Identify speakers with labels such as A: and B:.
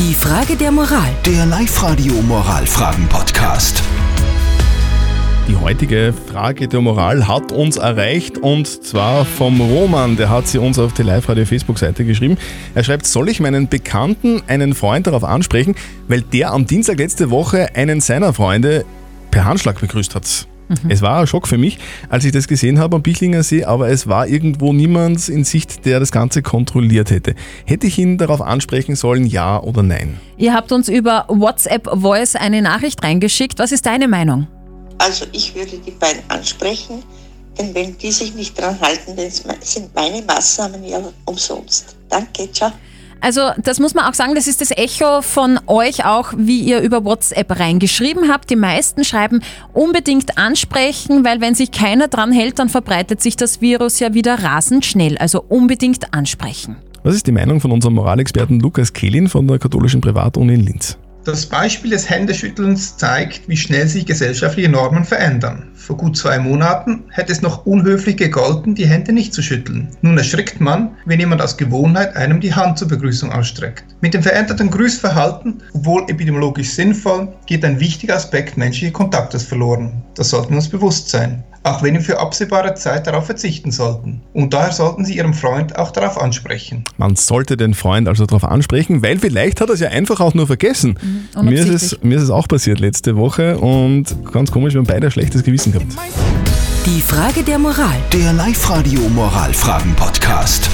A: Die Frage der Moral.
B: Der Live-Radio Moralfragen-Podcast.
C: Die heutige Frage der Moral hat uns erreicht und zwar vom Roman, der hat sie uns auf die Live-Radio-Facebook-Seite geschrieben. Er schreibt, soll ich meinen Bekannten, einen Freund darauf ansprechen, weil der am Dienstag letzte Woche einen seiner Freunde per Handschlag begrüßt hat. Es war ein Schock für mich, als ich das gesehen habe am Bichlinger See, aber es war irgendwo niemand in Sicht, der das Ganze kontrolliert hätte. Hätte ich ihn darauf ansprechen sollen, ja oder nein?
D: Ihr habt uns über WhatsApp Voice eine Nachricht reingeschickt. Was ist deine Meinung?
E: Also ich würde die beiden ansprechen, denn wenn die sich nicht dran halten, dann sind meine Maßnahmen ja umsonst. Danke, ciao.
D: Also das muss man auch sagen, das ist das Echo von euch auch, wie ihr über WhatsApp reingeschrieben habt. Die meisten schreiben unbedingt ansprechen, weil wenn sich keiner dran hält, dann verbreitet sich das Virus ja wieder rasend schnell. Also unbedingt ansprechen.
C: Was ist die Meinung von unserem Moralexperten Lukas Kehlin von der katholischen Privatuni in Linz?
F: Das Beispiel des Händeschüttelns zeigt, wie schnell sich gesellschaftliche Normen verändern. Vor gut zwei Monaten hätte es noch unhöflich gegolten, die Hände nicht zu schütteln. Nun erschrickt man, wenn jemand aus Gewohnheit einem die Hand zur Begrüßung ausstreckt. Mit dem veränderten Grüßverhalten, obwohl epidemiologisch sinnvoll, geht ein wichtiger Aspekt menschlichen Kontaktes verloren. Das sollten wir uns bewusst sein auch wenn wir für absehbare Zeit darauf verzichten sollten. Und daher sollten Sie Ihrem Freund auch darauf ansprechen.
C: Man sollte den Freund also darauf ansprechen, weil vielleicht hat er es ja einfach auch nur vergessen.
D: Mhm,
C: mir, ist es, mir ist es auch passiert letzte Woche und ganz komisch, wir haben beide ein schlechtes Gewissen gehabt.
A: Die Frage der Moral.
B: Der Live-Radio Moralfragen-Podcast.